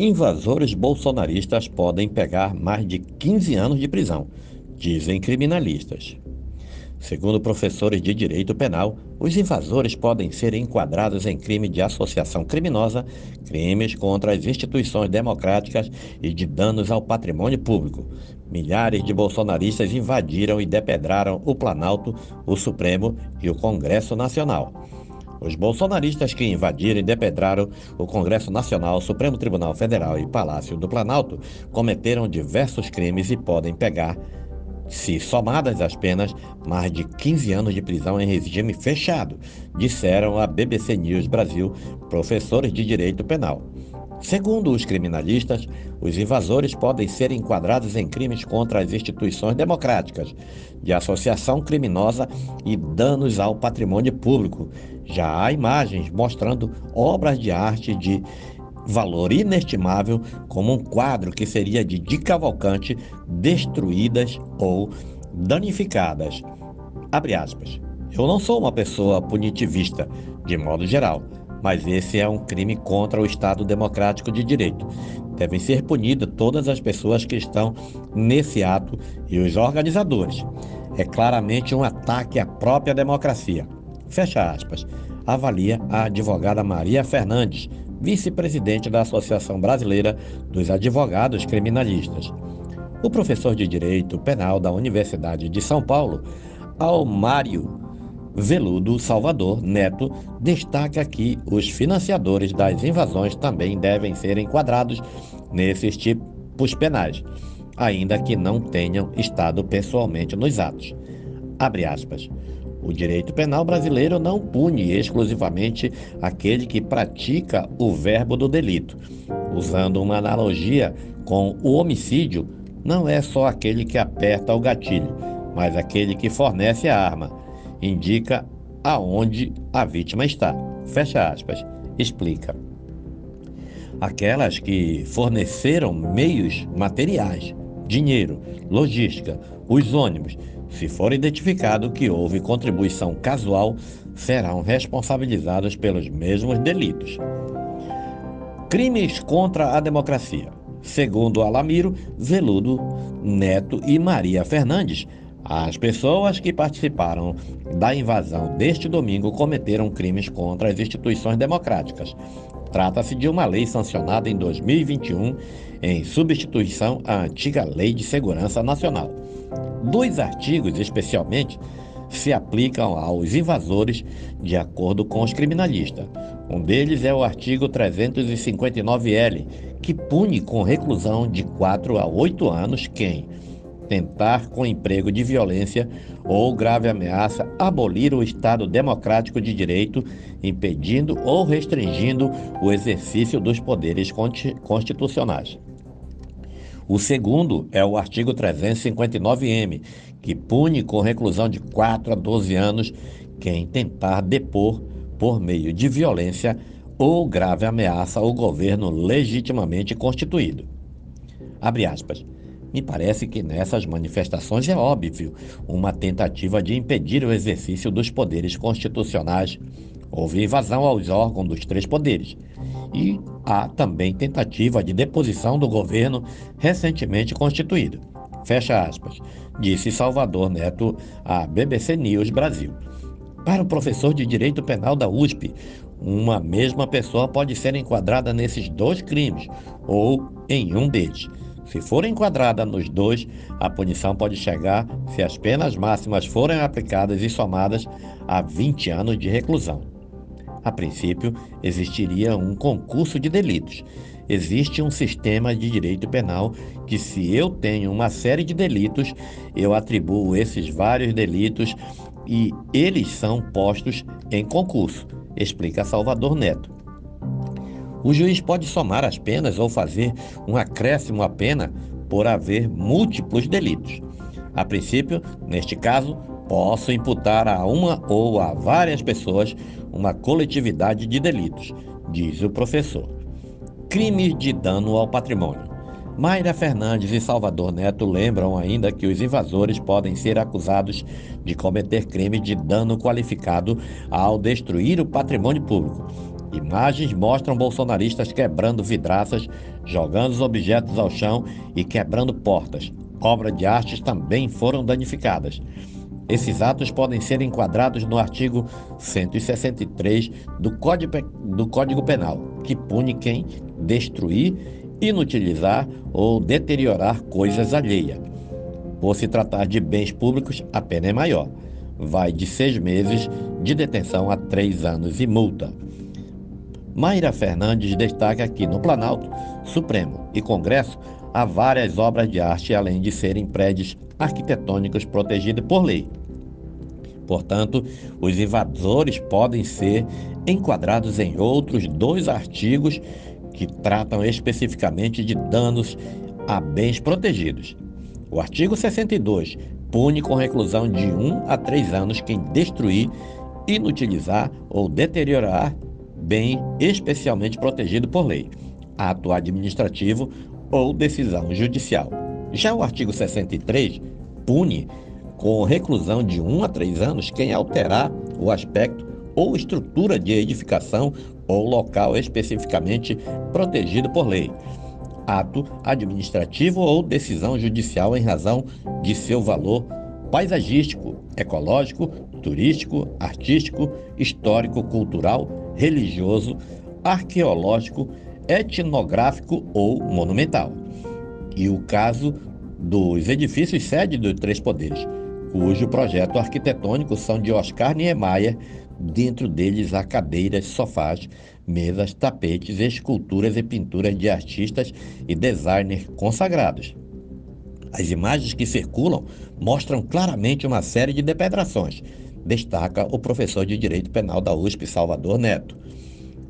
Invasores bolsonaristas podem pegar mais de 15 anos de prisão, dizem criminalistas. Segundo professores de direito penal, os invasores podem ser enquadrados em crime de associação criminosa, crimes contra as instituições democráticas e de danos ao patrimônio público. Milhares de bolsonaristas invadiram e depedraram o Planalto, o Supremo e o Congresso Nacional. Os bolsonaristas que invadiram e depedraram o Congresso Nacional, Supremo Tribunal Federal e Palácio do Planalto cometeram diversos crimes e podem pegar, se somadas as penas, mais de 15 anos de prisão em regime fechado, disseram a BBC News Brasil professores de direito penal. Segundo os criminalistas, os invasores podem ser enquadrados em crimes contra as instituições democráticas, de associação criminosa e danos ao patrimônio público. Já há imagens mostrando obras de arte de valor inestimável, como um quadro que seria de Di Cavalcante, destruídas ou danificadas. Abre aspas. Eu não sou uma pessoa punitivista, de modo geral mas esse é um crime contra o Estado Democrático de Direito. Devem ser punidas todas as pessoas que estão nesse ato e os organizadores. É claramente um ataque à própria democracia. Fecha aspas. Avalia a advogada Maria Fernandes, vice-presidente da Associação Brasileira dos Advogados Criminalistas. O professor de Direito Penal da Universidade de São Paulo, Almário Veludo Salvador Neto destaca que os financiadores das invasões também devem ser enquadrados nesses tipos penais, ainda que não tenham estado pessoalmente nos atos. Abre aspas. O direito penal brasileiro não pune exclusivamente aquele que pratica o verbo do delito. Usando uma analogia com o homicídio, não é só aquele que aperta o gatilho, mas aquele que fornece a arma indica aonde a vítima está. Fecha aspas. Explica. Aquelas que forneceram meios materiais, dinheiro, logística, os ônibus, se for identificado que houve contribuição casual, serão responsabilizados pelos mesmos delitos. Crimes contra a democracia. Segundo Alamiro, Veludo Neto e Maria Fernandes, as pessoas que participaram da invasão deste domingo cometeram crimes contra as instituições democráticas. Trata-se de uma lei sancionada em 2021 em substituição à antiga Lei de Segurança Nacional. Dois artigos, especialmente, se aplicam aos invasores de acordo com os criminalistas. Um deles é o artigo 359L, que pune com reclusão de 4 a 8 anos quem tentar, com emprego de violência ou grave ameaça, abolir o Estado democrático de direito, impedindo ou restringindo o exercício dos poderes constitucionais. O segundo é o artigo 359-M, que pune com reclusão de 4 a 12 anos quem tentar depor por meio de violência ou grave ameaça ao governo legitimamente constituído. Abre aspas. Me parece que nessas manifestações é óbvio uma tentativa de impedir o exercício dos poderes constitucionais. Houve invasão aos órgãos dos três poderes. E há também tentativa de deposição do governo recentemente constituído. Fecha aspas, disse Salvador Neto à BBC News Brasil. Para o professor de Direito Penal da USP, uma mesma pessoa pode ser enquadrada nesses dois crimes ou em um deles. Se for enquadrada nos dois, a punição pode chegar, se as penas máximas forem aplicadas e somadas, a 20 anos de reclusão. A princípio, existiria um concurso de delitos. Existe um sistema de direito penal que, se eu tenho uma série de delitos, eu atribuo esses vários delitos e eles são postos em concurso, explica Salvador Neto. O juiz pode somar as penas ou fazer um acréscimo à pena por haver múltiplos delitos. A princípio, neste caso, posso imputar a uma ou a várias pessoas uma coletividade de delitos, diz o professor. Crimes de dano ao patrimônio. Mayra Fernandes e Salvador Neto lembram ainda que os invasores podem ser acusados de cometer crime de dano qualificado ao destruir o patrimônio público Imagens mostram bolsonaristas quebrando vidraças, jogando os objetos ao chão e quebrando portas. Obras de artes também foram danificadas. Esses atos podem ser enquadrados no artigo 163 do Código, do Código Penal, que pune quem destruir, inutilizar ou deteriorar coisas alheias. Por se tratar de bens públicos, a pena é maior. Vai de seis meses de detenção a três anos e multa. Mayra Fernandes destaca que no Planalto, Supremo e Congresso há várias obras de arte, além de serem prédios arquitetônicos protegidos por lei. Portanto, os invasores podem ser enquadrados em outros dois artigos que tratam especificamente de danos a bens protegidos. O artigo 62 pune com reclusão de 1 a 3 anos quem destruir, inutilizar ou deteriorar bem especialmente protegido por lei, ato administrativo ou decisão judicial. Já o artigo 63 pune com reclusão de 1 a 3 anos quem alterar o aspecto ou estrutura de edificação ou local especificamente protegido por lei, ato administrativo ou decisão judicial em razão de seu valor paisagístico, ecológico, turístico, artístico, histórico, cultural, religioso, arqueológico, etnográfico ou monumental. E o caso dos edifícios sede dos três poderes, cujo projeto arquitetônico são de Oscar Niemeyer, dentro deles há cadeiras, sofás, mesas, tapetes, esculturas e pinturas de artistas e designers consagrados. As imagens que circulam mostram claramente uma série de depedrações, destaca o professor de Direito Penal da USP, Salvador Neto.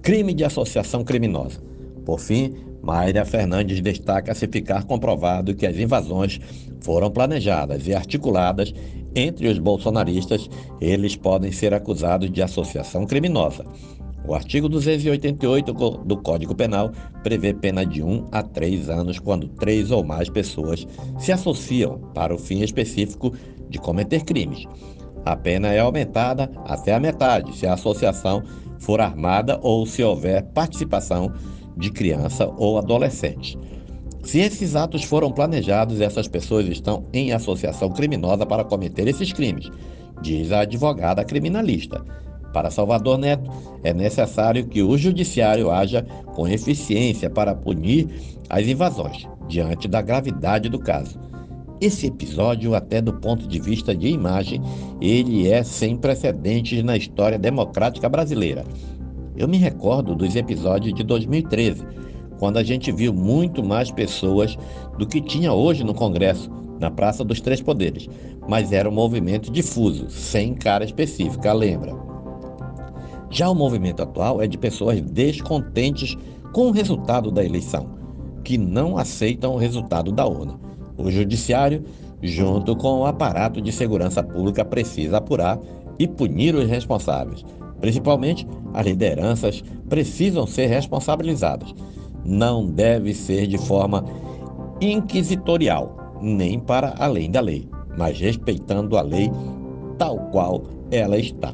Crime de associação criminosa. Por fim, Mayra Fernandes destaca se ficar comprovado que as invasões foram planejadas e articuladas entre os bolsonaristas, eles podem ser acusados de associação criminosa. O artigo 288 do Código Penal prevê pena de 1 a 3 anos quando três ou mais pessoas se associam para o fim específico de cometer crimes. A pena é aumentada até a metade se a associação for armada ou se houver participação de criança ou adolescente. Se esses atos foram planejados, essas pessoas estão em associação criminosa para cometer esses crimes, diz a advogada criminalista. Para Salvador Neto, é necessário que o judiciário haja com eficiência para punir as invasões, diante da gravidade do caso. Esse episódio, até do ponto de vista de imagem, ele é sem precedentes na história democrática brasileira. Eu me recordo dos episódios de 2013, quando a gente viu muito mais pessoas do que tinha hoje no Congresso, na Praça dos Três Poderes, mas era um movimento difuso, sem cara específica, lembra? Já o movimento atual é de pessoas descontentes com o resultado da eleição, que não aceitam o resultado da urna. O Judiciário, junto com o aparato de segurança pública, precisa apurar e punir os responsáveis. Principalmente, as lideranças precisam ser responsabilizadas. Não deve ser de forma inquisitorial, nem para além da lei, mas respeitando a lei tal qual ela está.